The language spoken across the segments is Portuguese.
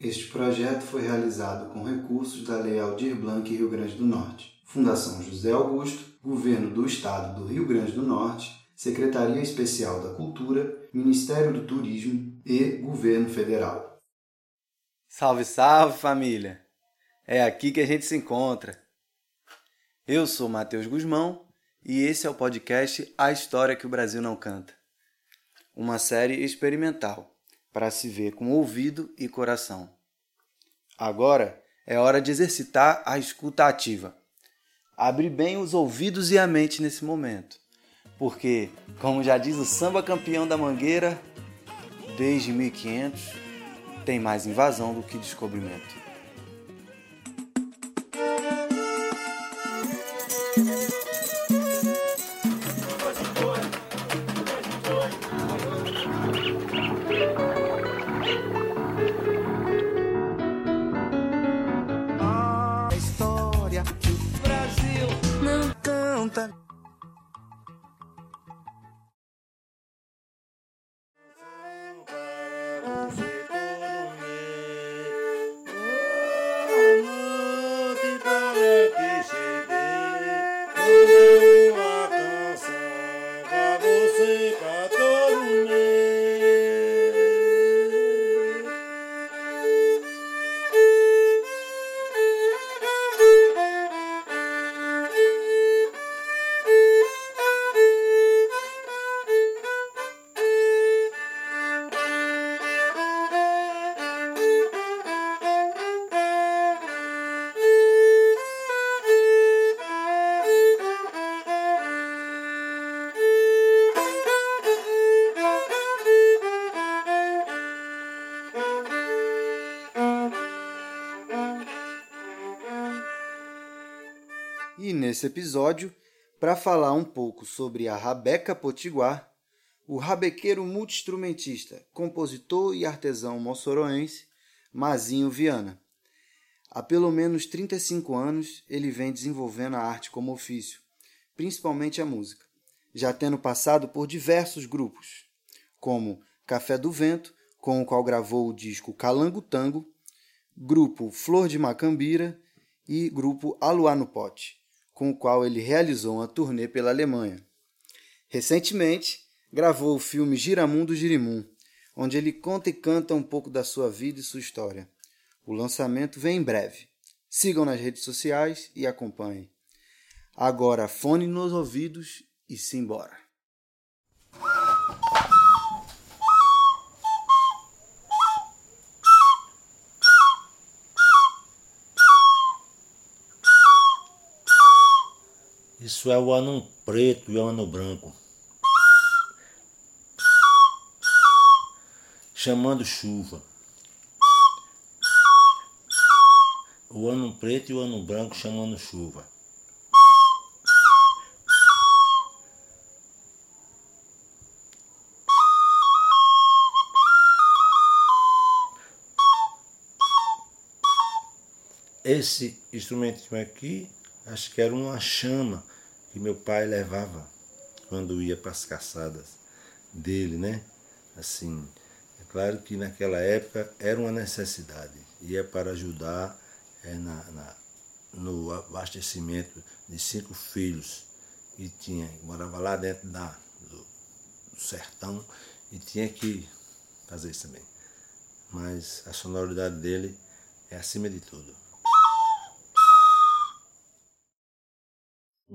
Este projeto foi realizado com recursos da Lei Aldir Blanc Rio Grande do Norte, Fundação José Augusto, Governo do Estado do Rio Grande do Norte, Secretaria Especial da Cultura, Ministério do Turismo e Governo Federal. Salve, salve família! É aqui que a gente se encontra. Eu sou Matheus Guzmão e esse é o podcast A História que o Brasil Não Canta. Uma série experimental para se ver com ouvido e coração. Agora é hora de exercitar a escuta ativa. Abre bem os ouvidos e a mente nesse momento, porque, como já diz o samba campeão da Mangueira, desde 1500 tem mais invasão do que descobrimento. Episódio, para falar um pouco sobre a Rabeca Potiguar, o rabequeiro multiinstrumentista, compositor e artesão moçoroense Mazinho Viana. Há pelo menos 35 anos ele vem desenvolvendo a arte como ofício, principalmente a música, já tendo passado por diversos grupos, como Café do Vento, com o qual gravou o disco Calango Tango, grupo Flor de Macambira e grupo Aluá no Pote com o qual ele realizou uma turnê pela Alemanha. Recentemente, gravou o filme Giramundo Girimum, onde ele conta e canta um pouco da sua vida e sua história. O lançamento vem em breve. Sigam nas redes sociais e acompanhem. Agora, fone nos ouvidos e simbora. Isso é o ano preto e o ano branco. Chamando chuva. O ano preto e o ano branco chamando chuva. Esse instrumentinho aqui, acho que era uma chama que meu pai levava quando ia para as caçadas dele, né? Assim, é claro que naquela época era uma necessidade, ia para ajudar é, na, na, no abastecimento de cinco filhos e tinha, morava lá dentro da, do, do sertão e tinha que fazer isso também. Mas a sonoridade dele é acima de tudo.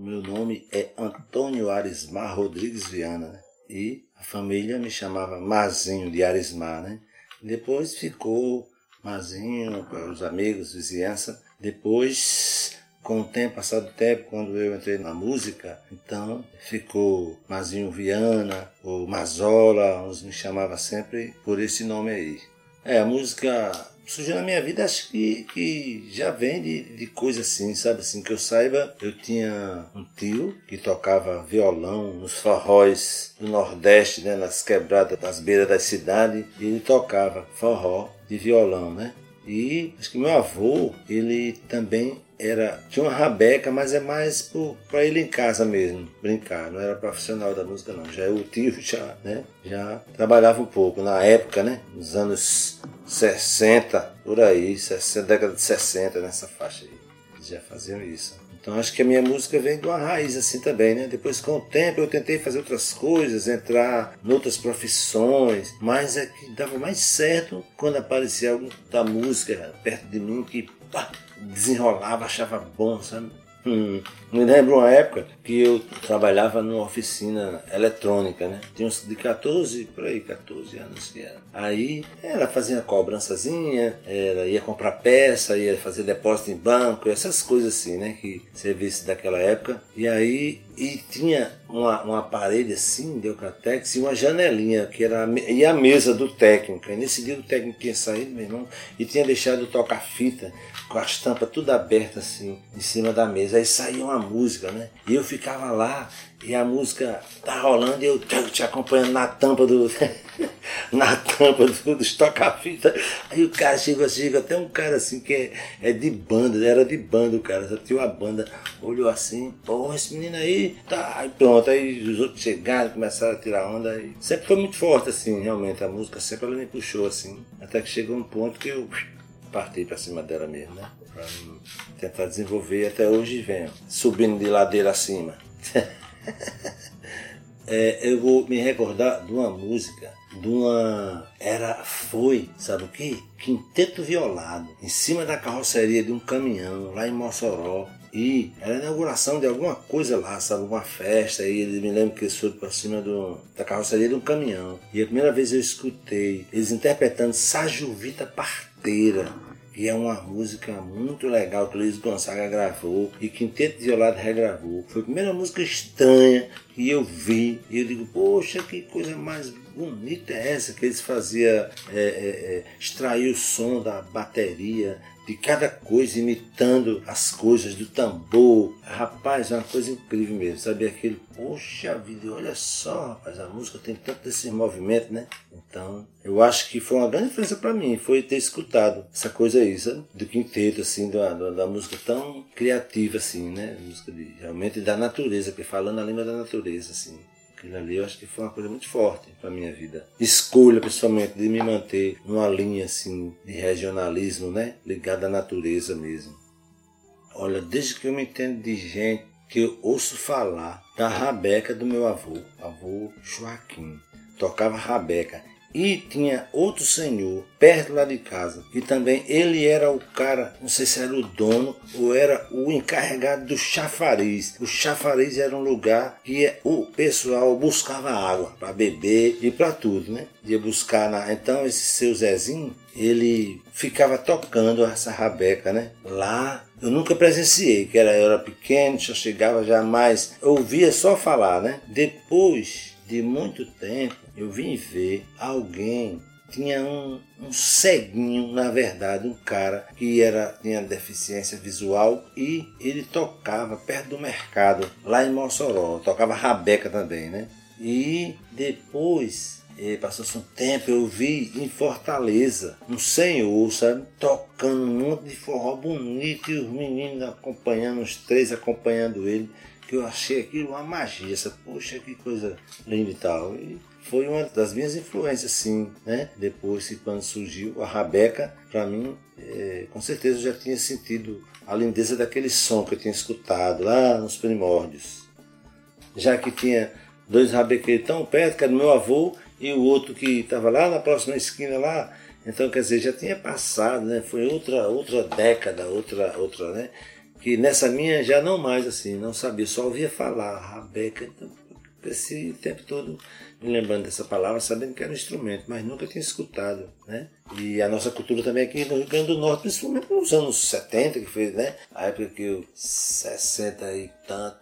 Meu nome é Antônio Arismar Rodrigues Viana né? e a família me chamava Mazinho de Arismar. Né? Depois ficou Mazinho, os amigos, vizinhança. Depois, com o tempo, passado o tempo, quando eu entrei na música, então ficou Mazinho Viana ou Mazola, uns me chamavam sempre por esse nome aí. É, a música surgiu na minha vida, acho que, que já vem de, de coisa assim, sabe? Assim, que eu saiba, eu tinha um tio que tocava violão nos forróis do Nordeste, né? Nas quebradas das beiras da cidade, e ele tocava forró de violão, né? E acho que meu avô, ele também era tinha uma rabeca, mas é mais para ele em casa mesmo, brincar. Não era profissional da música não. Já o tio já, né? Já trabalhava um pouco na época, né? Nos anos 60, por aí, 60, década de 60, nessa faixa aí. Eles já faziam isso. Então acho que a minha música vem de uma raiz assim também, né? Depois com o tempo eu tentei fazer outras coisas, entrar em outras profissões, mas é que dava mais certo quando aparecia algum da música perto de mim que pá, desenrolava, achava bom, sabe? Hum, me lembro uma época que eu trabalhava numa oficina eletrônica, né? Tinha uns de 14, por aí, 14 anos que era. Aí ela fazia cobrançazinha, ela ia comprar peça, ia fazer depósito em banco, essas coisas assim, né? Que serviço daquela época. E aí e tinha uma, uma parede assim de Eucatex e uma janelinha que era a, e a mesa do técnico. E nesse dia o técnico tinha saído, meu irmão, e tinha deixado tocar fita com as tampas tudo abertas assim em cima da mesa. Aí saía uma música, né? E eu ficava lá e a música tá rolando e eu te acompanhando na tampa do. na tampa do, do toca-fita. Aí o cara chegou, chega até um cara assim que é, é de banda, era de banda o cara, só tinha uma banda, olhou assim, pô, esse menino aí, tá, aí pronto, aí os outros chegaram, começaram a tirar onda. Sempre foi muito forte, assim, realmente, a música sempre ela me puxou, assim, até que chegou um ponto que eu parti para cima dela mesmo, né? Pra tentar desenvolver até hoje venho, subindo de ladeira acima. é, eu vou me recordar de uma música, de uma. Era. Foi, sabe o que? Quinteto violado, em cima da carroceria de um caminhão, lá em Mossoró. E era a inauguração de alguma coisa lá, sabe? Uma festa. E eles me lembro que eles foram para cima do, da carroceria de um caminhão. E a primeira vez eu escutei eles interpretando Sajuvita Parteira e é uma música muito legal que o Luiz Gonzaga gravou e Quinteto Violado regravou. Foi a primeira música estranha que eu vi e eu digo, poxa, que coisa mais bonita é essa que eles faziam é, é, é, extrair o som da bateria de cada coisa, imitando as coisas do tambor. Rapaz, é uma coisa incrível mesmo, sabe? Aquele, poxa vida, olha só, rapaz, a música tem tanto desse movimento, né? Então, eu acho que foi uma grande diferença para mim, foi ter escutado essa coisa aí, sabe? Do quinteto, assim, da, da, música tão criativa, assim, né? Música de, realmente da natureza, que falando a língua da natureza, assim. Aquilo ali eu acho que foi uma coisa muito forte para minha vida. Escolha, pessoalmente, de me manter numa linha assim de regionalismo, né? Ligada à natureza mesmo. Olha, desde que eu me entendo de gente que eu ouço falar da rabeca do meu avô, avô Joaquim. Tocava rabeca. E tinha outro senhor perto lá de casa, que também ele era o cara, não sei se era o dono ou era o encarregado do chafariz. O chafariz era um lugar que o pessoal buscava água para beber e para tudo, né? Ia buscar na... Então esse seu Zezinho, ele ficava tocando essa rabeca, né? Lá eu nunca presenciei, que era, eu era pequeno, só chegava jamais, eu ouvia só falar, né? Depois de muito tempo, eu vim ver alguém tinha um, um ceguinho, na verdade, um cara que era tinha deficiência visual e ele tocava perto do mercado, lá em Mossoró, tocava rabeca também, né? E depois passou-se um tempo, eu vi em Fortaleza um senhor, sabe, tocando um monte de forró bonito e os meninos acompanhando, os três acompanhando ele que eu achei aquilo uma magia, essa, poxa, que coisa linda e tal. E foi uma das minhas influências, sim, né? Depois que quando surgiu a Rabeca, para mim, é, com certeza eu já tinha sentido a lindeza daquele som que eu tinha escutado lá nos primórdios. Já que tinha dois rabequeiros tão perto, que era do meu avô, e o outro que estava lá na próxima esquina lá, então quer dizer, já tinha passado, né? Foi outra, outra década, outra, outra, né? Que nessa minha já não mais assim, não sabia, só ouvia falar Rabeca, então, esse tempo todo me lembrando dessa palavra, sabendo que era um instrumento, mas nunca tinha escutado, né? E a nossa cultura também aqui no Rio Grande do Norte, principalmente nos anos 70, que foi, né? A época que eu, 60 e tanto,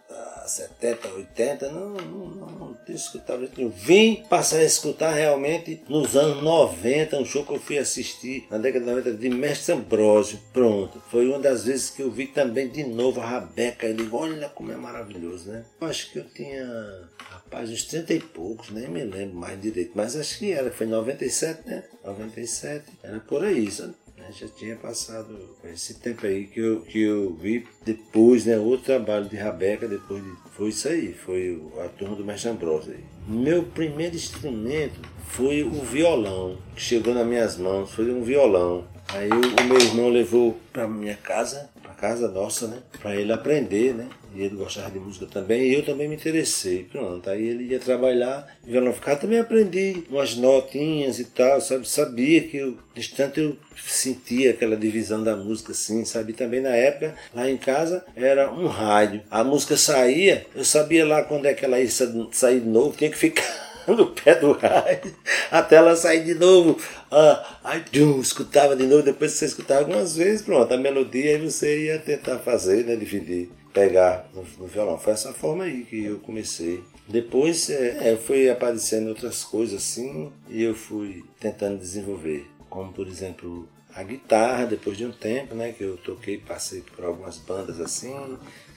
70, 80, não, não, não, não tinha escutado. Eu vim passar a escutar realmente nos anos 90, um show que eu fui assistir na década de 90 de Mestre Ambrósio. Pronto. Foi uma das vezes que eu vi também de novo a Rabeca. Ele, olha como é maravilhoso, né? Eu acho que eu tinha, rapaz, uns 30 e poucos, nem me lembro mais direito, mas acho que era, foi 97, né? 97, era por aí, sabe? Né? Já tinha passado esse tempo aí que eu, que eu vi depois, né? Outro trabalho de Rabeca, depois de, foi isso aí, foi a turma do Mestre Ambrosio aí. Meu primeiro instrumento foi o violão, que chegou nas minhas mãos, foi um violão. Aí o meu irmão levou para minha casa, casa nossa, né? Para ele aprender, né? E ele gostava de música também, e eu também me interessei. Pronto, aí ele ia trabalhar, ficar também aprendi umas notinhas e tal, sabe? Sabia que eu, distante eu sentia aquela divisão da música assim, sabe? Também na época, lá em casa, era um rádio. A música saía, eu sabia lá quando é que ela ia sair de novo, tinha que ficar no pé do rádio até ela sair de novo. Ah, aí tchum, escutava de novo, depois você escutava algumas vezes, pronto, a melodia, aí você ia tentar fazer, né? Dividir, pegar no, no violão. Foi essa forma aí que eu comecei. Depois é, é, foi aparecendo outras coisas assim e eu fui tentando desenvolver. Como por exemplo a guitarra, depois de um tempo, né? Que eu toquei, passei por algumas bandas assim,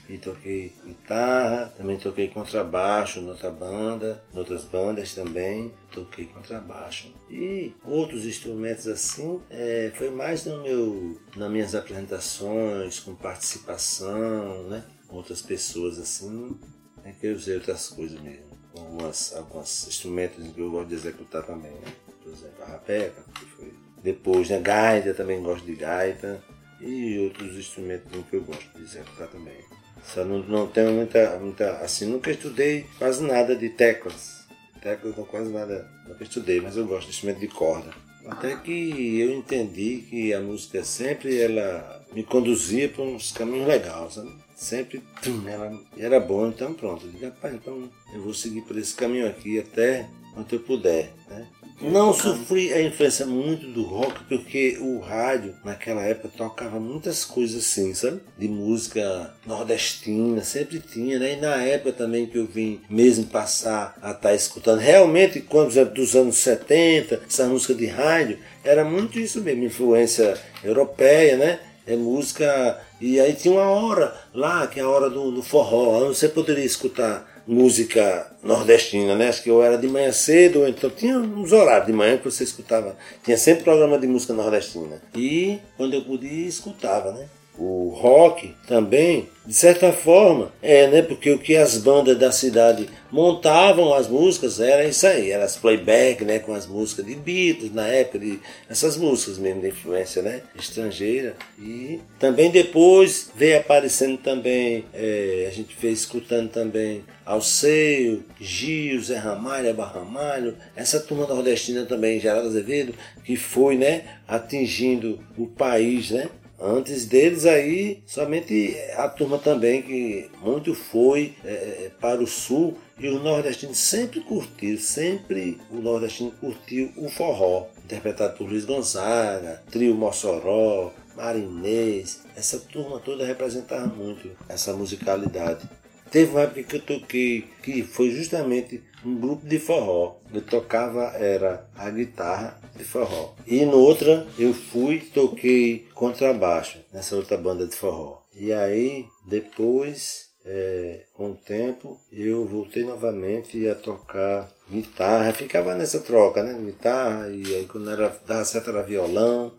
e toquei guitarra, também toquei contrabaixo noutra banda, noutras bandas também, toquei contrabaixo. E outros instrumentos assim, é, foi mais no meu, nas minhas apresentações, com participação, né? Outras pessoas assim, é que eu usei outras coisas mesmo. Algumas, alguns instrumentos que eu gosto de executar também, né? Por exemplo, a rapeca, que foi. Depois, né? Gaita, também gosto de gaita. E outros instrumentos que eu gosto de executar também. Só não, não tenho muita, muita. Assim, nunca estudei quase nada de teclas. Teclas não quase nada. Nunca estudei, mas eu gosto de instrumento de corda. Até que eu entendi que a música sempre ela me conduzia para uns caminhos legais, sabe? Sempre tum, ela era bom, então pronto. Eu digo, rapaz, então eu vou seguir por esse caminho aqui até quanto eu puder. Né? Não sofri a influência muito do rock, porque o rádio naquela época tocava muitas coisas assim, sabe? De música nordestina, sempre tinha, né? E na época também que eu vim mesmo passar a estar tá escutando, realmente, quando dos anos 70, essa música de rádio, era muito isso mesmo, influência europeia, né? É música. E aí tinha uma hora lá, que é a hora do, do forró, você poderia escutar música nordestina, né? Acho que eu era de manhã cedo, então tinha uns horários de manhã que você escutava. Tinha sempre programa de música nordestina. E quando eu podia, escutava, né? O rock também, de certa forma, é, né? Porque o que as bandas da cidade montavam as músicas era isso aí, era as playback, né? Com as músicas de Beatles na época, de, essas músicas mesmo de influência, né? Estrangeira. E também depois veio aparecendo também, é, a gente veio escutando também Alceio, Gil, Zé Ramalho, Abba Ramalho, essa turma nordestina também, Geraldo Azevedo, que foi, né? Atingindo o país, né? Antes deles aí, somente a turma também que muito foi é, é, para o sul e o nordestino sempre curtiu, sempre o nordestino curtiu o forró, interpretado por Luiz Gonzaga, Trio Mossoró, Marinês, essa turma toda representava muito essa musicalidade. Teve uma época que eu toquei, que foi justamente um grupo de forró. Eu tocava era a guitarra de forró. E no outra eu fui toquei contrabaixo nessa outra banda de forró. E aí depois, é, com o tempo, eu voltei novamente a tocar guitarra. Ficava nessa troca, né? Guitarra e aí quando era dava certo era violão.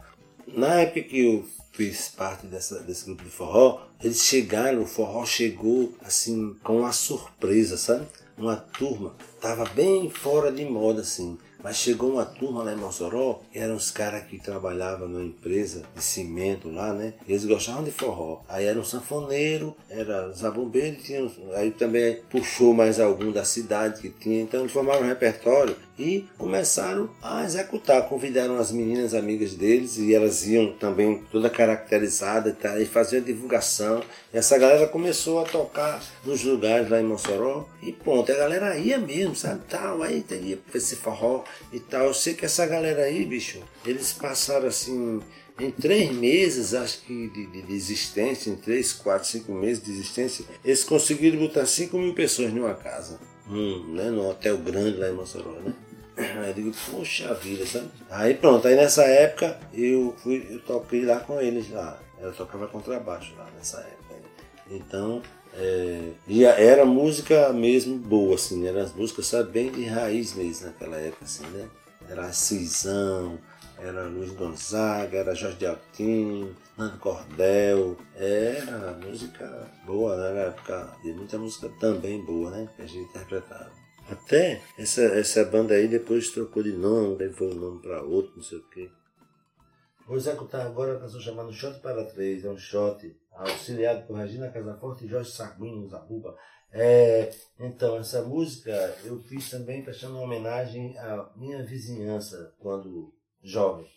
Na época que eu fiz parte dessa, desse grupo de forró, eles chegaram, o forró chegou assim com uma surpresa, sabe? Uma turma, tava bem fora de moda assim. Mas chegou uma turma lá em Mossoró, eram os caras que trabalhavam numa empresa de cimento lá, né? Eles gostavam de forró. Aí era um sanfoneiro, era zabumbeiro, tinha, aí também puxou mais algum da cidade que tinha. Então eles formaram um repertório e começaram a executar. Convidaram as meninas amigas deles e elas iam também toda caracterizada tá? e faziam divulgação. E essa galera começou a tocar nos lugares lá em Mossoró e ponto. A galera ia mesmo, sabe? Tal, aí teria esse forró e tal. Eu sei que essa galera aí, bicho, eles passaram assim em três meses, acho que de, de, de, existência, em três, quatro, cinco meses de existência, eles conseguiram botar cinco mil pessoas numa casa, hum, né, num hotel grande lá em Mossoró, né? Aí eu digo, poxa vida, sabe? Aí pronto, aí nessa época eu fui, eu toquei lá com eles lá. Eu tocava contrabaixo lá nessa época. Então, é, e era música mesmo boa, assim, né? eram as músicas, sabe, bem de raiz mesmo naquela época, assim, né? Era a Cisão, era Luiz Gonzaga, era Jorge de Nando Cordel. Era música boa, né? Era época de muita música também boa, né? Que a gente interpretava. Até essa, essa banda aí depois trocou de nome, levou o nome para outro, não sei o quê. Vou executar agora a canção chamada Shot para Três, é um shot auxiliado por Regina Casaforte e Jorge Saguinho, Zabuba. É, então, essa música eu fiz também prestando uma homenagem à minha vizinhança quando jovem.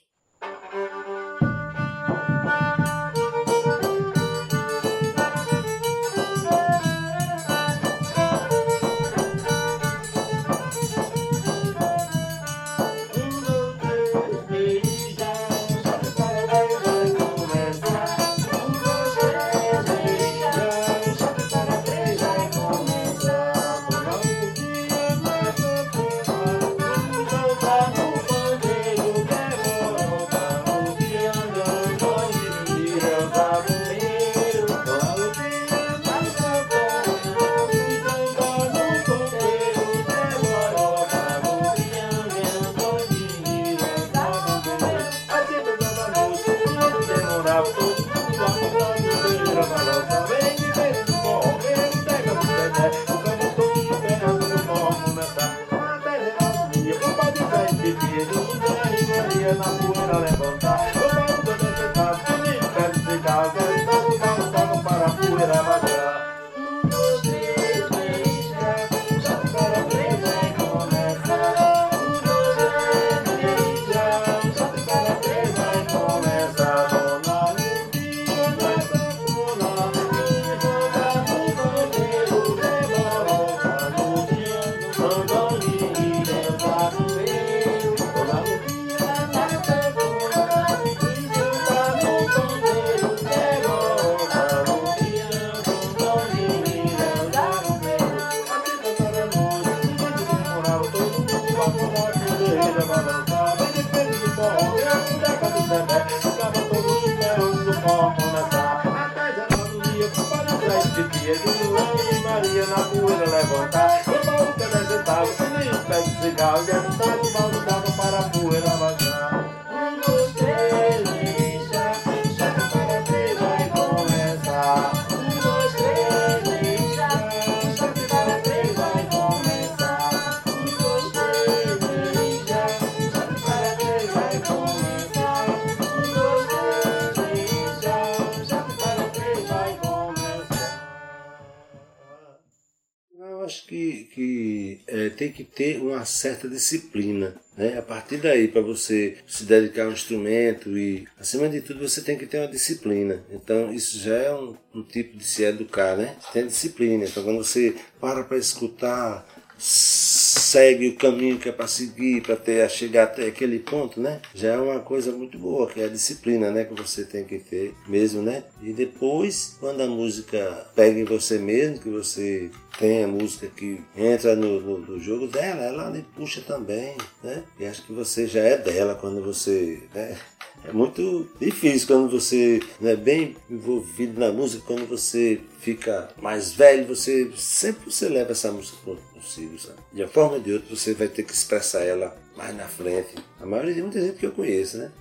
Ter uma certa disciplina. Né? A partir daí, para você se dedicar a um instrumento e, acima de tudo, você tem que ter uma disciplina. Então, isso já é um, um tipo de se educar, né? Tem disciplina. Então, quando você para para escutar segue o caminho que é para seguir, para ter chegar até aquele ponto, né? Já é uma coisa muito boa, que é a disciplina, né? Que você tem que ter mesmo, né? E depois, quando a música pega em você mesmo, que você tem a música que entra no, no, no jogo dela, ela lhe puxa também, né? E acho que você já é dela quando você, né? É muito difícil quando você não é bem envolvido na música, quando você fica mais velho, você sempre você leva essa música consigo, sabe? De uma forma ou de outra você vai ter que expressar ela mais na frente. A maioria de muita gente que eu conheço, né?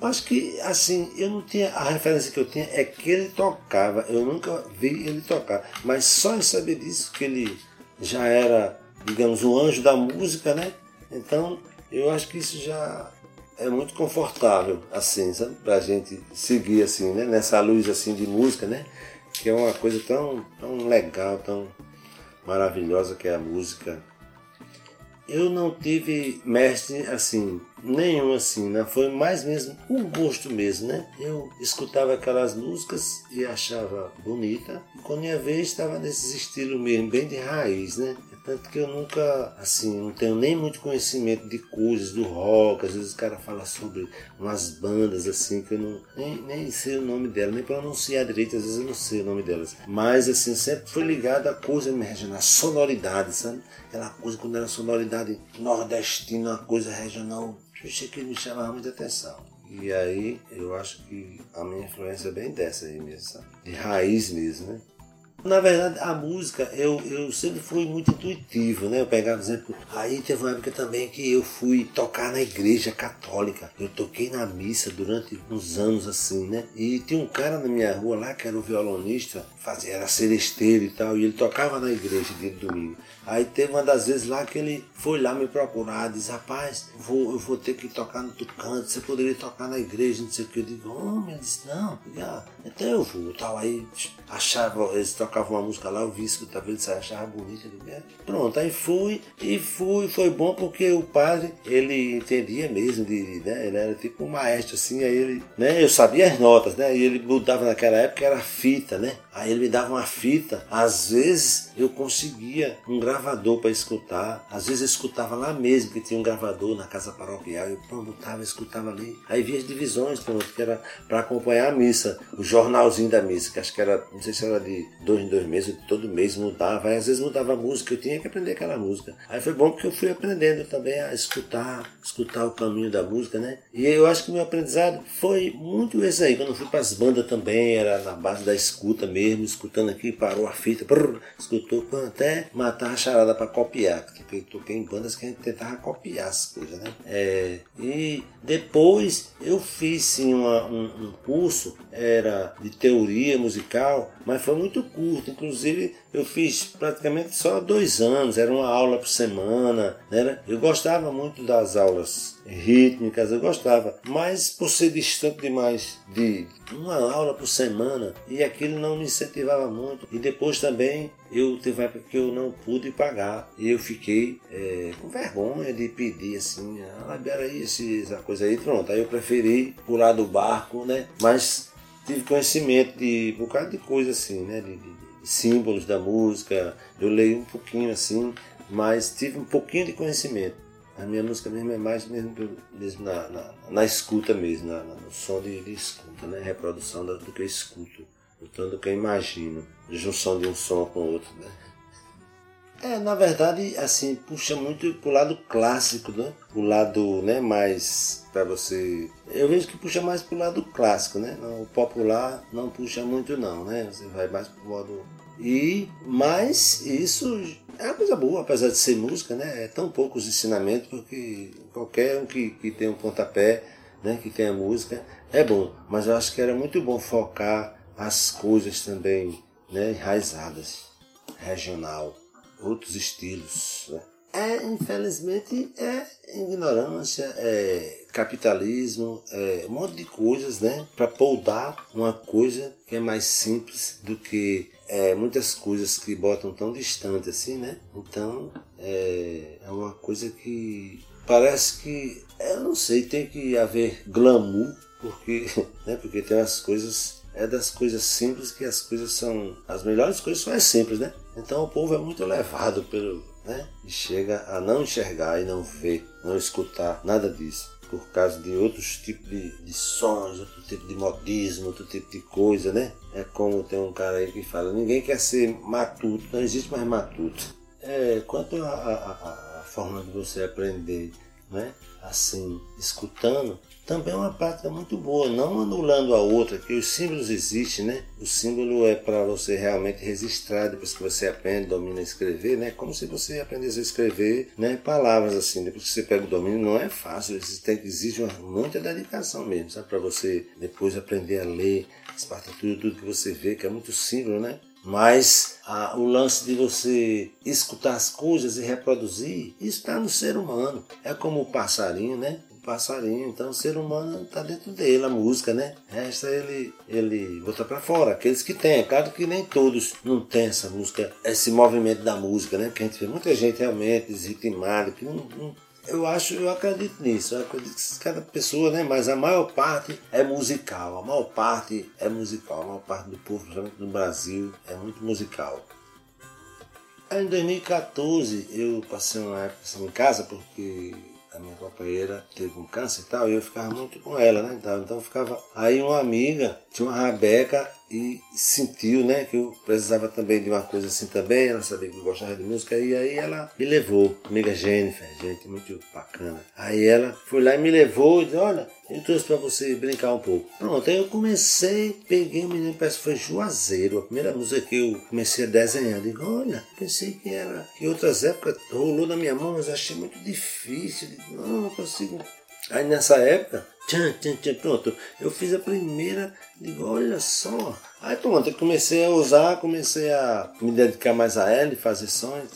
Acho que assim, eu não tinha. A referência que eu tinha é que ele tocava. Eu nunca vi ele tocar. Mas só em saber disso, que ele já era, digamos, um anjo da música, né? Então eu acho que isso já é muito confortável, assim, sabe? Pra gente seguir, assim, né? Nessa luz, assim, de música, né? Que é uma coisa tão, tão legal, tão maravilhosa que é a música. Eu não tive mestre, assim, nenhum, assim, né? Foi mais mesmo um gosto mesmo, né? Eu escutava aquelas músicas e achava bonita. E quando ia ver, estava nesses estilos mesmo, bem de raiz, né? Tanto que eu nunca, assim, não tenho nem muito conhecimento de coisas do rock. Às vezes o cara fala sobre umas bandas, assim, que eu não, nem, nem sei o nome delas, nem pronunciar direito, às vezes eu não sei o nome delas. Mas, assim, sempre foi ligado a coisa regional, a sonoridade, sabe? Aquela coisa quando era sonoridade nordestina, uma coisa regional, eu achei que me chamava muita atenção. E aí eu acho que a minha influência é bem dessa aí mesmo, sabe? De raiz mesmo, né? Na verdade, a música, eu, eu sempre fui muito intuitivo, né? Eu pegava, por exemplo, aí teve uma época também que eu fui tocar na igreja católica. Eu toquei na missa durante uns anos assim, né? E tinha um cara na minha rua lá que era o violonista, fazia, era celesteiro e tal, e ele tocava na igreja de domingo. Aí teve uma das vezes lá que ele foi lá me procurar, disse, rapaz, vou, eu vou ter que tocar no tocante, você poderia tocar na igreja, não sei o que. Eu digo, homem, ele disse, não, ah, então eu vou, tal. Aí achava, eles tocavam uma música lá, eu vi, escutava ele, achava bonito, ele, é. pronto, aí fui, e fui, foi bom porque o padre, ele entendia mesmo, de, né, ele era tipo um maestro assim, aí ele, né, eu sabia as notas, né, e ele mudava naquela época, era fita, né, aí ele me dava uma fita, às vezes eu conseguia um gravador para escutar. Às vezes eu escutava lá mesmo, que tinha um gravador na casa paroquial. Eu botava, escutava ali. Aí via as divisões, pronto, que era para acompanhar a missa, o jornalzinho da missa, que acho que era, não sei se era de dois em dois meses, todo mês mudava. Aí às vezes mudava a música, eu tinha que aprender aquela música. Aí foi bom porque eu fui aprendendo também a escutar, escutar o caminho da música, né? E eu acho que meu aprendizado foi muito esse aí. Quando eu fui para as bandas também, era na base da escuta mesmo, escutando aqui, parou a fita, brrr, escutou até matar a charada para copiar, porque eu toquei em bandas que a gente tentava copiar as coisas, né? É, e depois eu fiz sim uma, um, um curso, era de teoria musical, mas foi muito curto, inclusive eu fiz praticamente só dois anos, era uma aula por semana, né? Eu gostava muito das aulas rítmicas, eu gostava, mas por ser distante demais de uma aula por semana e aquilo não me incentivava muito. E depois também eu teve uma época que eu não pude pagar e eu fiquei é, com vergonha de pedir assim, ah, libera aí essa coisa aí, pronto. Aí eu preferi pular do barco, né? Mas tive conhecimento de um bocado de coisa assim, né? De, de, símbolos da música, eu leio um pouquinho assim, mas tive um pouquinho de conhecimento. A minha música mesmo é mais mesmo, mesmo na, na, na escuta mesmo, na, no som de, de escuta, né? Reprodução do, do que eu escuto, então do que eu imagino, junção de um som com o outro, né? É, na verdade, assim, puxa muito pro lado clássico, né? O lado, né, mais para você. Eu vejo que puxa mais pro lado clássico, né? O popular não puxa muito não, né? Você vai mais pro modo e mas isso é uma coisa boa, apesar de ser música, né? É tão poucos ensinamentos porque qualquer um que, que tem um pontapé, né, que tenha música, é bom. Mas eu acho que era muito bom focar as coisas também, né, enraizadas, regional outros estilos. Né? É, infelizmente, é ignorância, é capitalismo, é um monte de coisas, né? Para poldar uma coisa que é mais simples do que é, muitas coisas que botam tão distante assim, né? Então, é, é uma coisa que parece que, eu não sei, tem que haver glamour, porque, né? porque tem as coisas é das coisas simples que as coisas são. As melhores coisas são as simples, né? Então o povo é muito levado pelo. Né? E chega a não enxergar e não ver, não escutar nada disso. Por causa de outros tipos de, de sons, outro tipo de modismo, outro tipo de coisa, né? É como tem um cara aí que fala: ninguém quer ser matuto, não existe mais matuto. É, quanto à forma de você aprender, né? Assim, escutando, também é uma prática muito boa, não anulando a outra, que os símbolos existem, né? O símbolo é para você realmente registrar depois que você aprende, domina a escrever, né? Como se você aprendesse a escrever, né? Palavras assim, depois que você pega o domínio, não é fácil, exige uma, muita dedicação mesmo, sabe? Para você depois aprender a ler as partituras, tudo que você vê, que é muito símbolo, né? Mas ah, o lance de você escutar as coisas e reproduzir, isso está no ser humano. É como o passarinho, né? Passarinho. Então o ser humano está dentro dele, a música, né? Resta ele, ele botar para fora. Aqueles que têm, é claro que nem todos não tem essa música, esse movimento da música, né? Porque a gente vê muita gente realmente desritimada, que não, não eu acho, eu acredito nisso. Eu acredito que cada pessoa, né? Mas a maior parte é musical. A maior parte é musical. A maior parte do povo, principalmente no Brasil, é muito musical. Aí, em 2014 eu passei uma época assim, em casa porque a minha companheira teve um câncer e tal, e eu ficava muito com ela, né? Então, então ficava. Aí uma amiga tinha uma rabeca e sentiu, né, que eu precisava também de uma coisa assim também, ela sabia que eu gostava de música, e aí ela me levou, amiga Jennifer, gente, muito bacana. Aí ela foi lá e me levou e disse, olha, eu trouxe para você brincar um pouco. Pronto, aí eu comecei, peguei o menino, parece que foi Juazeiro, a primeira música que eu comecei a desenhar. Digo, olha, pensei que era, que outras épocas rolou na minha mão, mas achei muito difícil. Digo, não, não consigo. Aí nessa época, tchan, tchan, tchan, pronto, eu fiz a primeira, digo, olha só, Aí pronto, eu comecei a usar, comecei a me dedicar mais a ela fazer sons.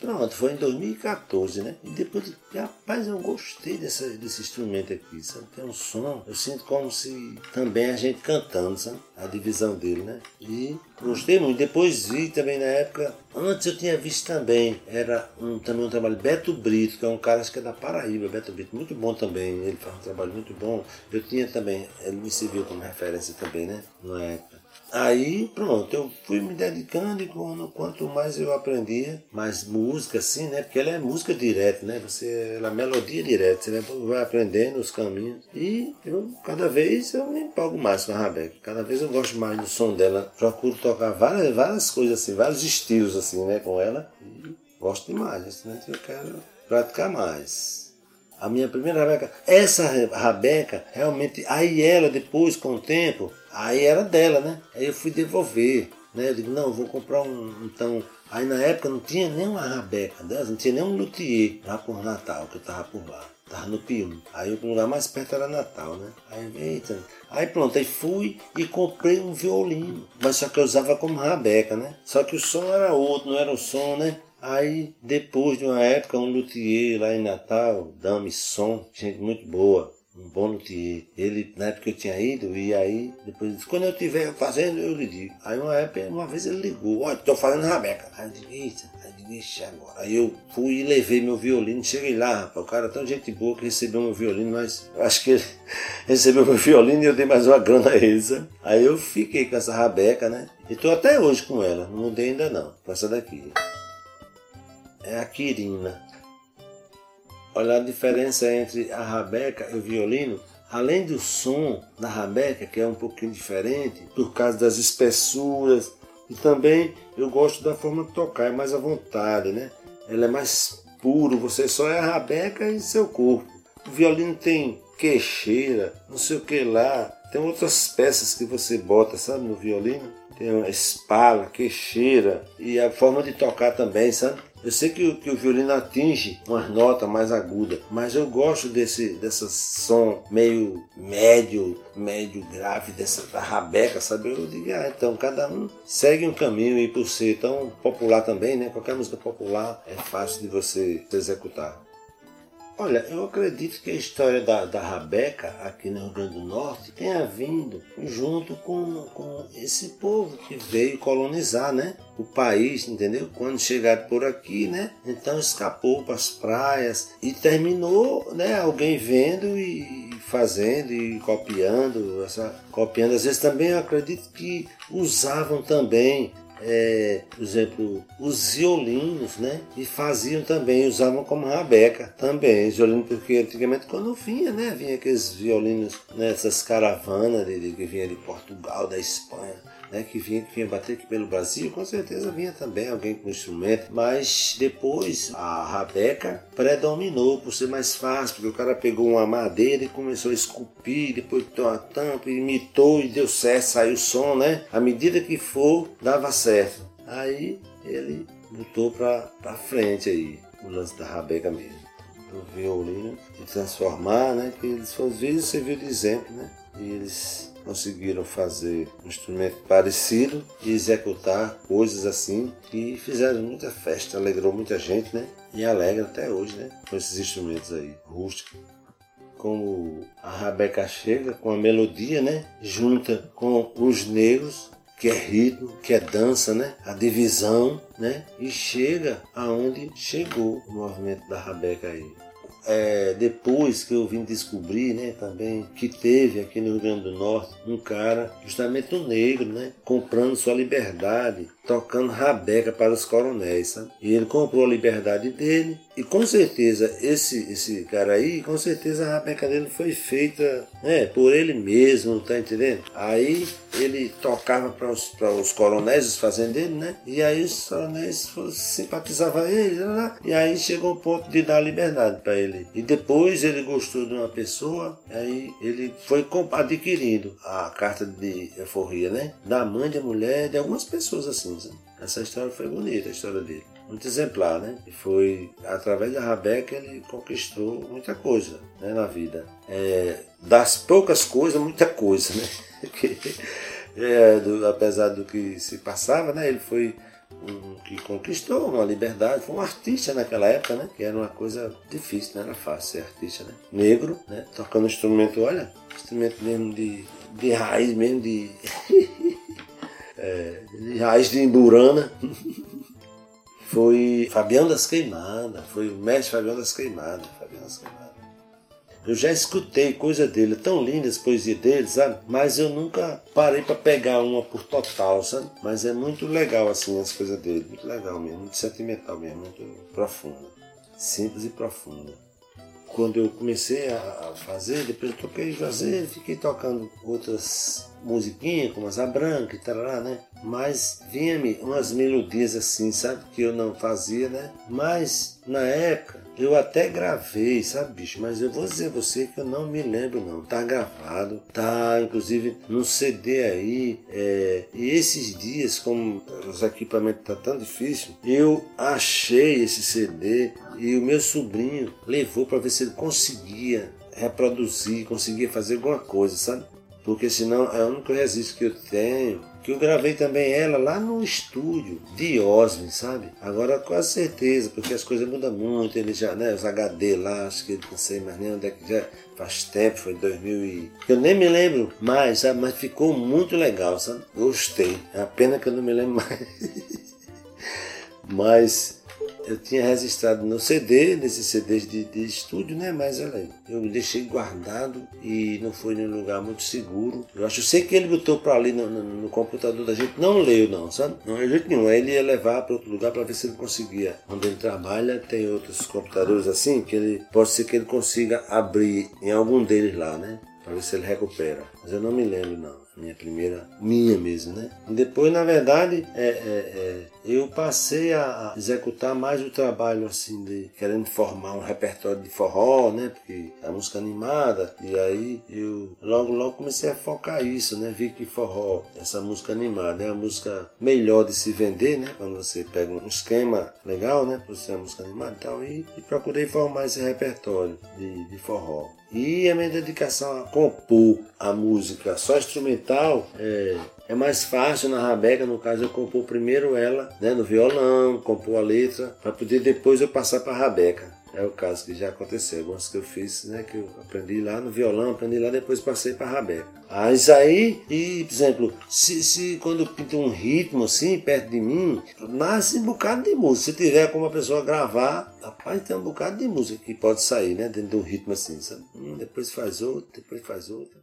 Pronto, foi em 2014, né? E depois, rapaz, eu gostei dessa, desse instrumento aqui, sabe? Tem um som, eu sinto como se também a gente cantando, sabe? A divisão dele, né? E gostei muito. Depois vi também na época, antes eu tinha visto também, era um, também um trabalho Beto Brito, que é um cara acho que é da Paraíba, Beto Brito, muito bom também. Ele faz um trabalho muito bom. Eu tinha também, ele me serviu como referência também, né? Na época. Aí, pronto, eu fui me dedicando e quando, quanto mais eu aprendia, mais música, assim, né? Porque ela é música direta, né? Você, ela é melodia direta, você vai aprendendo os caminhos. E eu, cada vez, eu me empolgo mais com a Rabeca. Cada vez eu gosto mais do som dela. Procuro tocar várias, várias coisas assim, vários estilos, assim, né? Com ela. E gosto demais, assim, né? Eu quero praticar mais. A minha primeira rabeca, essa rabeca, realmente, aí ela depois, com o tempo, Aí era dela, né? Aí eu fui devolver. Né? Eu digo, não, vou comprar um. Então. Aí na época não tinha nem uma rabeca dela, não tinha nem um luthier lá por Natal, que eu tava por lá. Tava no Pium. Aí o lugar mais perto era Natal, né? Aí, eita. Aí pronto, aí fui e comprei um violino. Mas só que eu usava como rabeca, né? Só que o som era outro, não era o som, né? Aí, depois de uma época, um luthier lá em Natal, Dame Som, gente muito boa um bom luthier. Ele, na época eu tinha ido, e aí, depois disse, quando eu estiver fazendo, eu lhe digo. Aí uma época, uma vez ele ligou, olha, estou fazendo rabeca. Aí eu disse, eita, aí eu agora. Aí eu fui e levei meu violino, cheguei lá, rapaz, o cara tão gente boa que recebeu meu violino, mas acho que ele recebeu meu violino e eu dei mais uma grana a ele? Aí eu fiquei com essa rabeca, né? E tô até hoje com ela, não mudei ainda não, com essa daqui. É a Quirina. Olha a diferença entre a rabeca e o violino. Além do som da rabeca, que é um pouquinho diferente, por causa das espessuras, e também eu gosto da forma de tocar, é mais à vontade, né? Ela é mais puro, você só é a rabeca e seu corpo. O violino tem queixeira, não sei o que lá, tem outras peças que você bota, sabe, no violino. Tem uma espala, queixeira e a forma de tocar também, sabe? Eu sei que, que o violino atinge umas notas mais agudas, mas eu gosto desse, desse som meio médio, médio grave, dessa da rabeca, sabe? Eu digo, ah, então cada um segue um caminho e por ser tão popular também, né? Qualquer música popular é fácil de você executar. Olha, eu acredito que a história da, da Rabeca aqui no Rio Grande do Norte tenha vindo junto com, com esse povo que veio colonizar, né? O país, entendeu? Quando chegaram por aqui, né? Então escapou para as praias e terminou, né? Alguém vendo e fazendo e copiando, essa, copiando. Às vezes também eu acredito que usavam também é, por exemplo, os violinos, né? E faziam também, usavam como rabeca também, os violinos, porque antigamente quando vinha, né? Vinha aqueles violinos nessas caravanas de, de, que vinha de Portugal, da Espanha né, que vinha, vinha bater aqui pelo Brasil, com certeza vinha também alguém com instrumento, mas depois a rabeca predominou por ser mais fácil, porque o cara pegou uma madeira e começou a esculpir, depois botou uma tampa, imitou e deu certo, saiu o som, né? À medida que for, dava certo. Aí ele botou pra frente aí, o lance da rabeca mesmo. Do violino, de transformar, né? Que eles, vezes, serviu de exemplo, né? E eles conseguiram fazer um instrumento parecido e executar coisas assim e fizeram muita festa, alegrou muita gente, né? E alegra até hoje, né? Com esses instrumentos aí, rústicos. Como a Rabeca chega com a melodia, né? Junta com os negros, que é ritmo, que é dança, né? A divisão, né? E chega aonde chegou o movimento da Rabeca aí é, depois que eu vim descobrir né, também que teve aqui no Rio Grande do Norte um cara, justamente um negro, né, comprando sua liberdade tocando rabeca para os coronéis, sabe? E ele comprou a liberdade dele e com certeza esse esse cara aí, com certeza a rabeca dele foi feita, né, por ele mesmo, tá entendendo? Aí ele tocava para os, os coronéis, os fazendeiros, né? E aí os coronéis simpatizavam ele, né? e aí chegou o ponto de dar liberdade para ele. E depois ele gostou de uma pessoa, aí ele foi adquirindo a carta de euforia, né? Da mãe, da mulher, de algumas pessoas assim. Sabe? Essa história foi bonita, a história dele. Muito exemplar, né? E foi através da Rabeca ele conquistou muita coisa né, na vida. É, das poucas coisas, muita coisa, né? é, do, apesar do que se passava, né? Ele foi um que conquistou uma liberdade, foi um artista naquela época, né? Que era uma coisa difícil, não era fácil ser artista, né? Negro, né? Tocando instrumento, olha, instrumento mesmo de, de raiz mesmo, de, é, raiz de Imburana. foi Fabião das Queimadas, foi o mestre Fabião das Queimadas, Fabião das Queimadas. Eu já escutei coisa dele, tão linda as poesias dele, sabe? Mas eu nunca parei para pegar uma por total, sabe? Mas é muito legal assim as coisas dele, muito legal mesmo, muito sentimental mesmo, muito profunda, simples e profunda. Quando eu comecei a fazer, depois eu toquei fazer, fiquei tocando outras musiquinhas, como Asa Branca e tal, né? Mas vinha-me umas melodias assim, sabe? Que eu não fazia, né? Mas na época eu até gravei, sabe, bicho? Mas eu vou dizer você que eu não me lembro, não. Tá gravado, tá inclusive no CD aí. É... E esses dias, como os equipamentos tá tão difícil, eu achei esse CD e o meu sobrinho levou para ver se ele conseguia reproduzir, conseguia fazer alguma coisa, sabe? Porque senão é o único registro que eu tenho que eu gravei também ela lá no estúdio de Osme, sabe? Agora com certeza, porque as coisas mudam muito, ele já, né, os HD lá, acho que não sei mais nem onde é que já faz tempo, foi 2000 e... Eu nem me lembro mais, sabe? Mas ficou muito legal, sabe? Gostei. É a pena que eu não me lembro mais. Mas eu tinha registrado no CD, nesses CDs de, de estúdio, né? Mas olha aí, eu deixei guardado e não foi em um lugar muito seguro. Eu acho, sei que ele botou para ali no, no, no, computador da gente, não leu não, sabe? Não é jeito nenhum. Aí ele ia levar para outro lugar para ver se ele conseguia. Onde ele trabalha tem outros computadores assim que ele pode ser que ele consiga abrir em algum deles lá, né? Para ver se ele recupera. Mas eu não me lembro não minha primeira, minha mesmo, né? Depois, na verdade, é, é, é, eu passei a executar mais o trabalho assim de querendo formar um repertório de forró, né? Porque a música animada e aí eu logo logo comecei a focar isso, né? Vi que forró, essa música animada é a música melhor de se vender, né? Quando você pega um esquema legal, né? Para ser uma música animada e tal e, e procurei formar esse repertório de, de forró. E a minha dedicação a compor a música só instrumental é, é mais fácil na rabeca, no caso eu compor primeiro ela né, no violão, compor a letra, para poder depois eu passar para a rabeca. É o caso que já aconteceu. Algumas que eu fiz, né? Que eu aprendi lá no violão, aprendi lá, depois passei para rabeca. Mas aí, e, por exemplo, se, se quando pinta um ritmo assim, perto de mim, nasce um bocado de música. Se tiver como a pessoa gravar, rapaz, tem um bocado de música que pode sair, né? Dentro de um ritmo assim, sabe? Hum, depois faz outro, depois faz outra.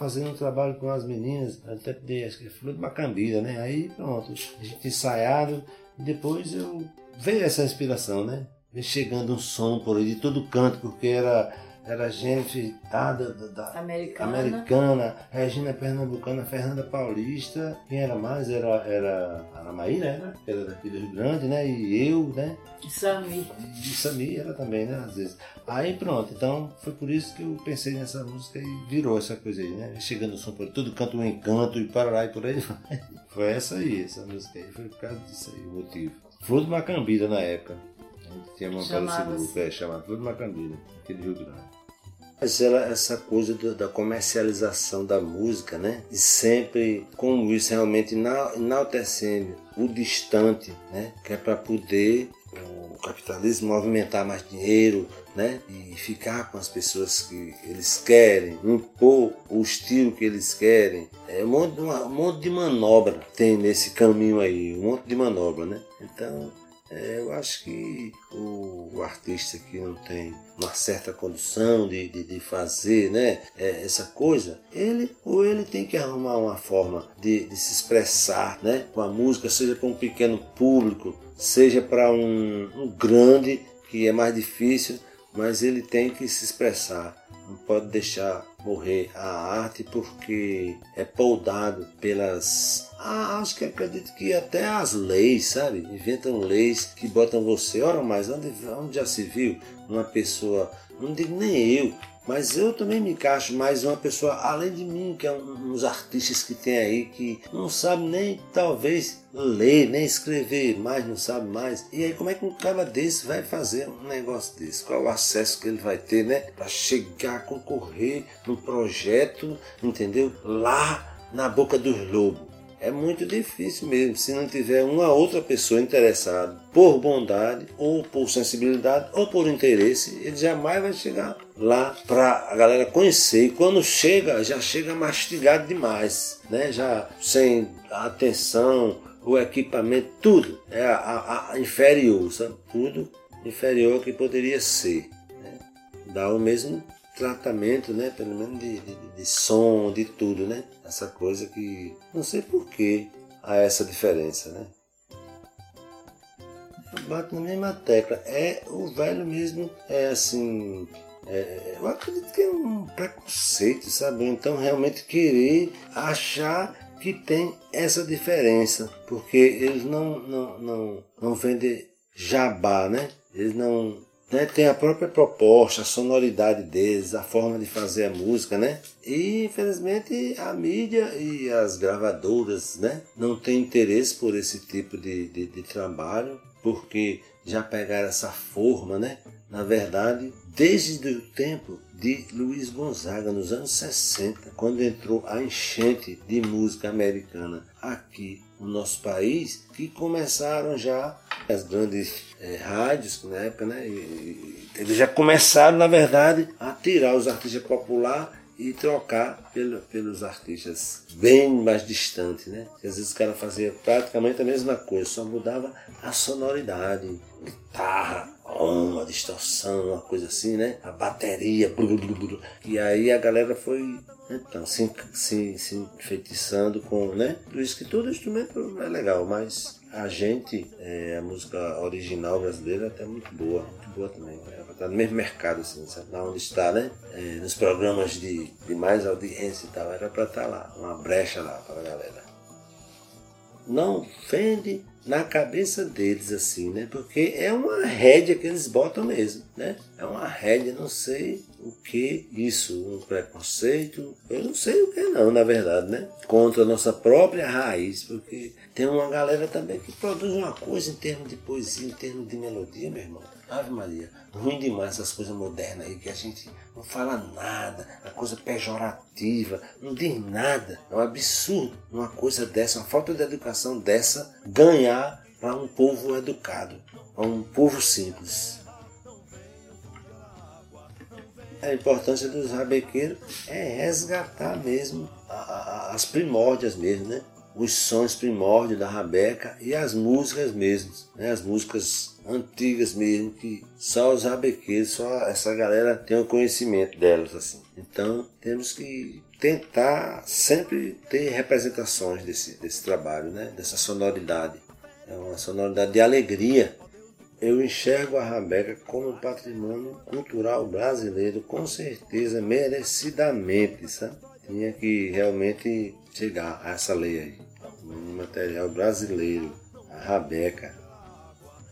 Fazendo um trabalho com as meninas, até dei, acho que foi de Macambira, né? Aí pronto, a gente ensaiado depois eu veio essa inspiração, né? Veio chegando um som por aí de todo canto, porque era era gente da, da, da americana. americana, Regina Pernambucana, Fernanda Paulista, quem era mais? Era, era a Maíra, né? Era daqui do Rio Grande, né? E eu, né? E Sami. E Sami era também, né? Às vezes. Aí pronto, então foi por isso que eu pensei nessa música e virou essa coisa aí, né? Chegando o som por tudo, canto um encanto e parará e por aí vai. Foi essa aí, essa música aí, foi por causa disso aí, o motivo. Flor do Macambira na época. A gente tinha montado esse grupo, é, chamado Flor do Macambira, aquele Rio Grande. Mas ela, essa coisa do, da comercialização da música, né? E sempre como isso realmente enaltecendo o distante, né? Que é para poder o capitalismo movimentar mais dinheiro, né? E ficar com as pessoas que eles querem, impor o estilo que eles querem. É um monte, um monte de manobra tem nesse caminho aí, um monte de manobra, né? Então é, eu acho que o, o, artista que não tem uma certa condição de, de, de fazer né, é, essa coisa, ele ou ele tem que arrumar uma forma de, de se expressar né, com a música, seja para um pequeno público, seja para um, um grande, que é mais difícil, mas ele tem que se expressar. Não pode deixar morrer a arte porque é poldado pelas. Ah, acho que acredito que até as leis, sabe? Inventam leis que botam você. Ora, mas onde, onde já se viu uma pessoa, não digo nem eu, mas eu também me encaixo mais uma pessoa além de mim, que é um, uns artistas que tem aí que não sabe nem talvez ler, nem escrever mais, não sabe mais. E aí como é que um cara desse vai fazer um negócio desse? Qual o acesso que ele vai ter, né? Para chegar concorrer num projeto, entendeu? Lá na boca dos lobos. É muito difícil mesmo, se não tiver uma outra pessoa interessada por bondade, ou por sensibilidade, ou por interesse, ele jamais vai chegar lá para a galera conhecer. E quando chega, já chega mastigado demais, né? Já sem atenção, o equipamento, tudo é a, a, inferior, sabe? Tudo inferior que poderia ser. Né? Dá o mesmo tratamento, né? Pelo menos de, de, de som, de tudo, né? Essa coisa que não sei por que há essa diferença, né? Bate na mesma tecla. É o velho mesmo, é assim. É, eu acredito que é um preconceito, sabe? Então realmente querer achar que tem essa diferença, porque eles não, não, não, não vendem jabá, né? Eles não né, tem a própria proposta, a sonoridade deles, a forma de fazer a música, né? E infelizmente a mídia e as gravadoras, né, não têm interesse por esse tipo de, de, de trabalho, porque já pegaram essa forma, né? Na verdade, desde o tempo de Luiz Gonzaga, nos anos 60, quando entrou a enchente de música americana aqui no nosso país, que começaram já as grandes é, rádios na época, né? E, eles já começaram, na verdade, a tirar os artistas populares e trocar pelo, pelos artistas bem mais distantes, né? Às vezes o cara fazia praticamente a mesma coisa, só mudava a sonoridade, guitarra, uma distorção, uma coisa assim, né? A bateria, blu, blu, blu. e aí a galera foi então, se, se, se enfeitiçando com, né? Por isso que todo instrumento é legal, mas a gente, é, a música original brasileira é até muito boa, muito boa também. Ela está no mesmo mercado, assim, sabe? onde está, né? É, nos programas de, de mais audiência e tal, era para estar tá lá, uma brecha lá para a galera. Não vende na cabeça deles, assim, né? Porque é uma rédea que eles botam mesmo, né? É uma rédea, não sei o que isso, um preconceito, eu não sei o que não, na verdade, né? Contra a nossa própria raiz, porque tem uma galera também que produz uma coisa em termos de poesia, em termos de melodia, meu irmão. Ave Maria, ruim demais essas coisas modernas aí, que a gente não fala nada, a coisa pejorativa, não diz nada. É um absurdo uma coisa dessa, uma falta de educação dessa, ganhar para um povo educado, para um povo simples. A importância dos rabequeiros é resgatar mesmo as primórdias mesmo, né? os sons primórdios da rabeca e as músicas mesmo, né? as músicas antigas mesmo, que só os rabequeiros, só essa galera tem o conhecimento delas. assim. Então temos que tentar sempre ter representações desse, desse trabalho, né? dessa sonoridade. É uma sonoridade de alegria. Eu enxergo a Rabeca como patrimônio cultural brasileiro, com certeza, merecidamente, sabe? Tinha que realmente chegar a essa lei aí. Um material brasileiro, a Rabeca.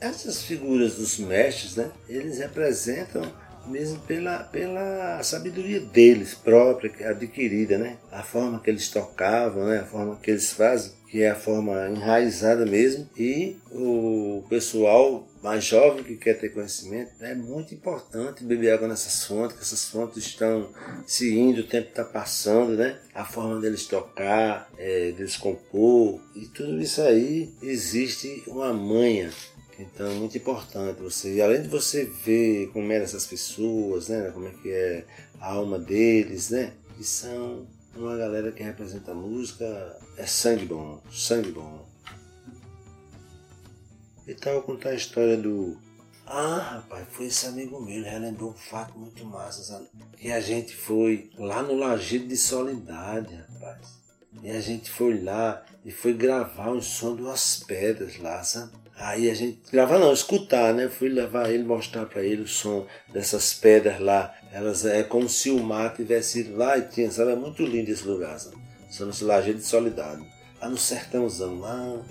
Essas figuras dos mestres, né, eles representam mesmo pela, pela sabedoria deles própria, adquirida, né? A forma que eles tocavam, né? A forma que eles fazem, que é a forma enraizada mesmo. E o pessoal mais jovem que quer ter conhecimento, é muito importante beber água nessas fontes, que essas fontes estão se indo, o tempo está passando, né? A forma deles tocar, é, deles compor, e tudo isso aí existe uma manha. Então é muito importante você, além de você ver como eram essas pessoas, né? Como é que é a alma deles, né? Que são uma galera que representa a música, é sangue bom, sangue bom. Então eu contar a história do. Ah, rapaz, foi esse amigo meu, ele relembrou um fato muito massa, sabe? Que a gente foi lá no Lajeiro de Soledade, rapaz. E a gente foi lá e foi gravar um som de umas pedras lá, sabe? Aí a gente gravar não, escutar, né? Fui levar ele, mostrar para ele o som dessas pedras lá. Elas é como se o mar tivesse ido lá e tinha, sabe? É muito lindo esse lugar, sabe? Chama-se Lajeiro de Soledade. Lá no sertãozão, lá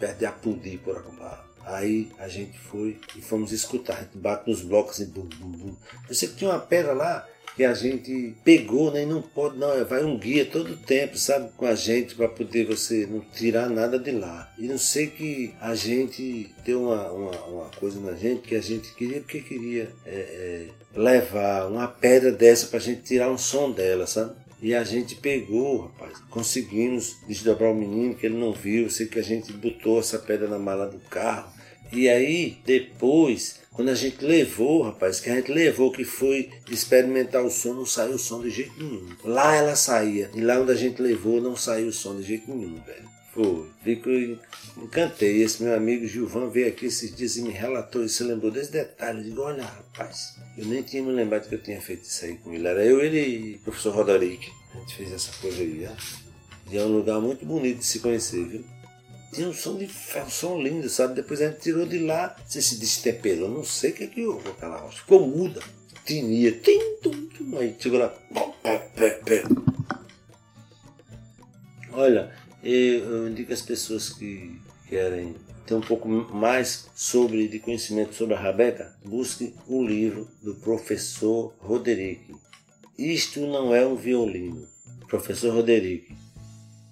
perto de Apudi, por acabar. Aí a gente foi e fomos escutar. A gente bate nos blocos e bum, bum, bum. Eu sei que tinha uma pedra lá que a gente pegou, né? E não pode, não. É, vai um guia todo tempo, sabe? Com a gente para poder você não tirar nada de lá. E não sei que a gente deu uma, uma, uma coisa na gente que a gente queria, porque queria é, é, levar uma pedra dessa para a gente tirar um som dela, sabe? E a gente pegou, rapaz, conseguimos desdobrar o menino que ele não viu. Sei que a gente botou essa pedra na mala do carro. E aí, depois, quando a gente levou, rapaz, que a gente levou, que foi experimentar o som, não saiu o som de jeito nenhum. Lá ela saía, e lá onde a gente levou, não saiu o som de jeito nenhum, velho. Foi. Fico encantei. Esse meu amigo Gilvan veio aqui esses dias e me relatou isso. Você lembrou desse detalhe? Eu digo, olha, rapaz, eu nem tinha me lembrado que eu tinha feito isso aí com ele. Era eu, ele e o professor Roderick. A gente fez essa coisa aí, né? E é um lugar muito bonito de se conhecer, viu? Tinha um som de ferro, um som lindo, sabe? Depois a gente tirou de lá, você se destemperou, não sei o que é que houve aquela rocha. Ficou muda, tinia, tim, tum, aí chegou lá. Olha, eu indico às pessoas que querem ter um pouco mais sobre de conhecimento sobre a Rabeca, busque o livro do professor Roderick. Isto não é um violino. Professor Roderick.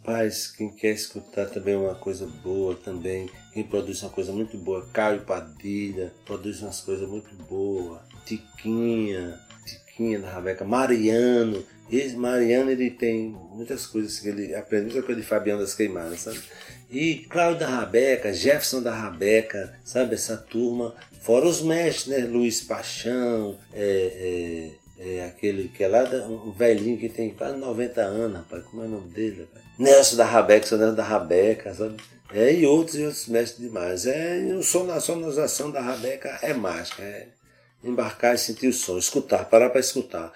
Paz, quem quer escutar também uma coisa boa também, quem produz uma coisa muito boa, Caio Padilha, produz umas coisas muito boas, Tiquinha, Tiquinha da Rabeca, Mariano, esse Mariano ele tem muitas coisas que ele aprende, muita coisa de Fabiano das Queimadas, sabe? E Cláudio da Rabeca, Jefferson da Rabeca, sabe? Essa turma, fora os mestres, né? Luiz Paixão, é, é, é aquele que é lá, um velhinho que tem quase 90 anos, rapaz, como é o nome dele? Rapaz? Nelson da Rabeca, Nelson da Rabeca, sabe? É, e outros e outros mestres demais. É, o som, a sonorização da Rabeca é mágica, é embarcar e sentir o som, escutar, parar para escutar.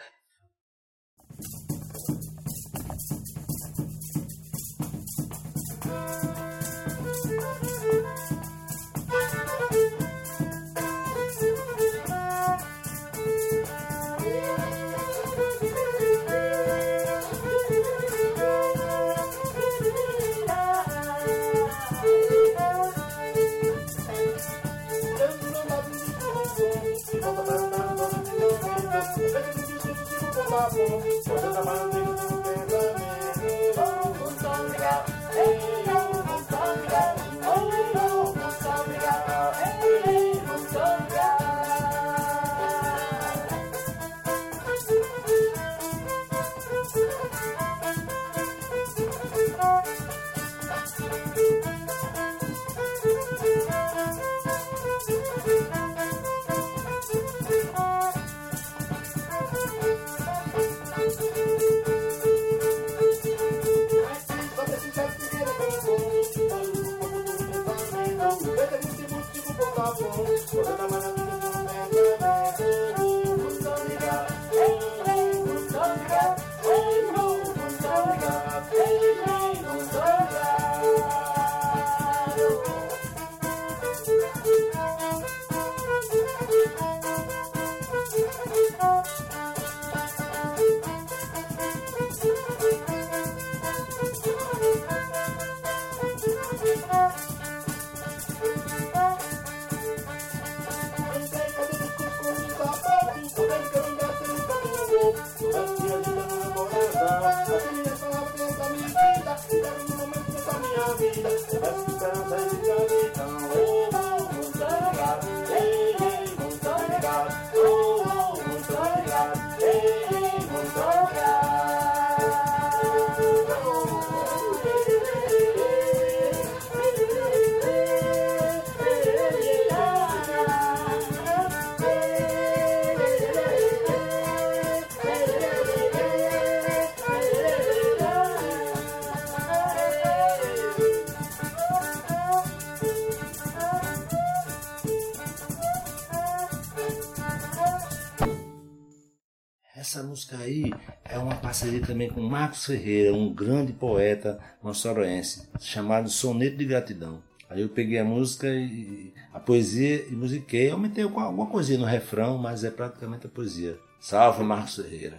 Marcos Ferreira, um grande poeta moçoroense, chamado Soneto de Gratidão. Aí eu peguei a música e a poesia e musiquei, aumentei alguma coisinha no refrão, mas é praticamente a poesia. Salve Marcos Ferreira.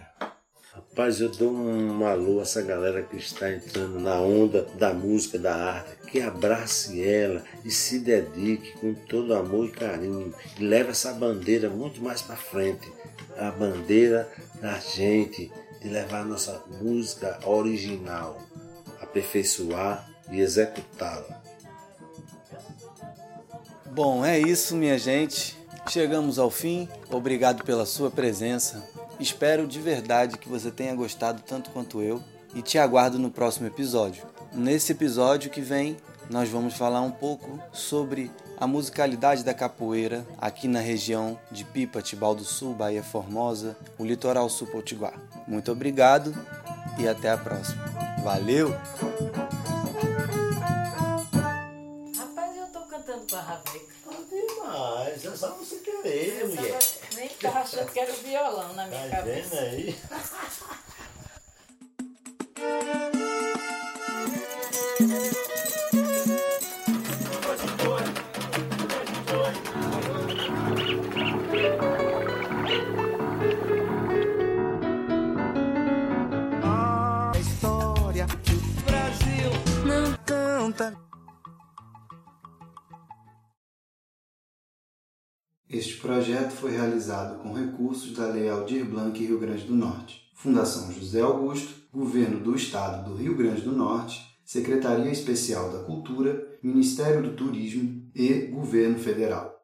Rapaz, eu dou um alô a essa galera que está entrando na onda da música, da arte, que abrace ela e se dedique com todo amor e carinho e leve essa bandeira muito mais para frente. A bandeira da gente de levar nossa música original, aperfeiçoar e executá-la. Bom, é isso, minha gente. Chegamos ao fim. Obrigado pela sua presença. Espero de verdade que você tenha gostado tanto quanto eu e te aguardo no próximo episódio. Nesse episódio que vem, nós vamos falar um pouco sobre a musicalidade da capoeira aqui na região de Pipa, Tibau do Sul, Bahia Formosa, o litoral sul potiguar. Muito obrigado e até a próxima. Valeu! Rapaz, eu tô cantando com a Rabeca. Demais, é só você querer, Eu tava, nem tava achando que era o violão na minha Tá cabeça. vendo aí? projeto foi realizado com recursos da Lei Aldir Blanc Rio Grande do Norte, Fundação José Augusto, Governo do Estado do Rio Grande do Norte, Secretaria Especial da Cultura, Ministério do Turismo e Governo Federal.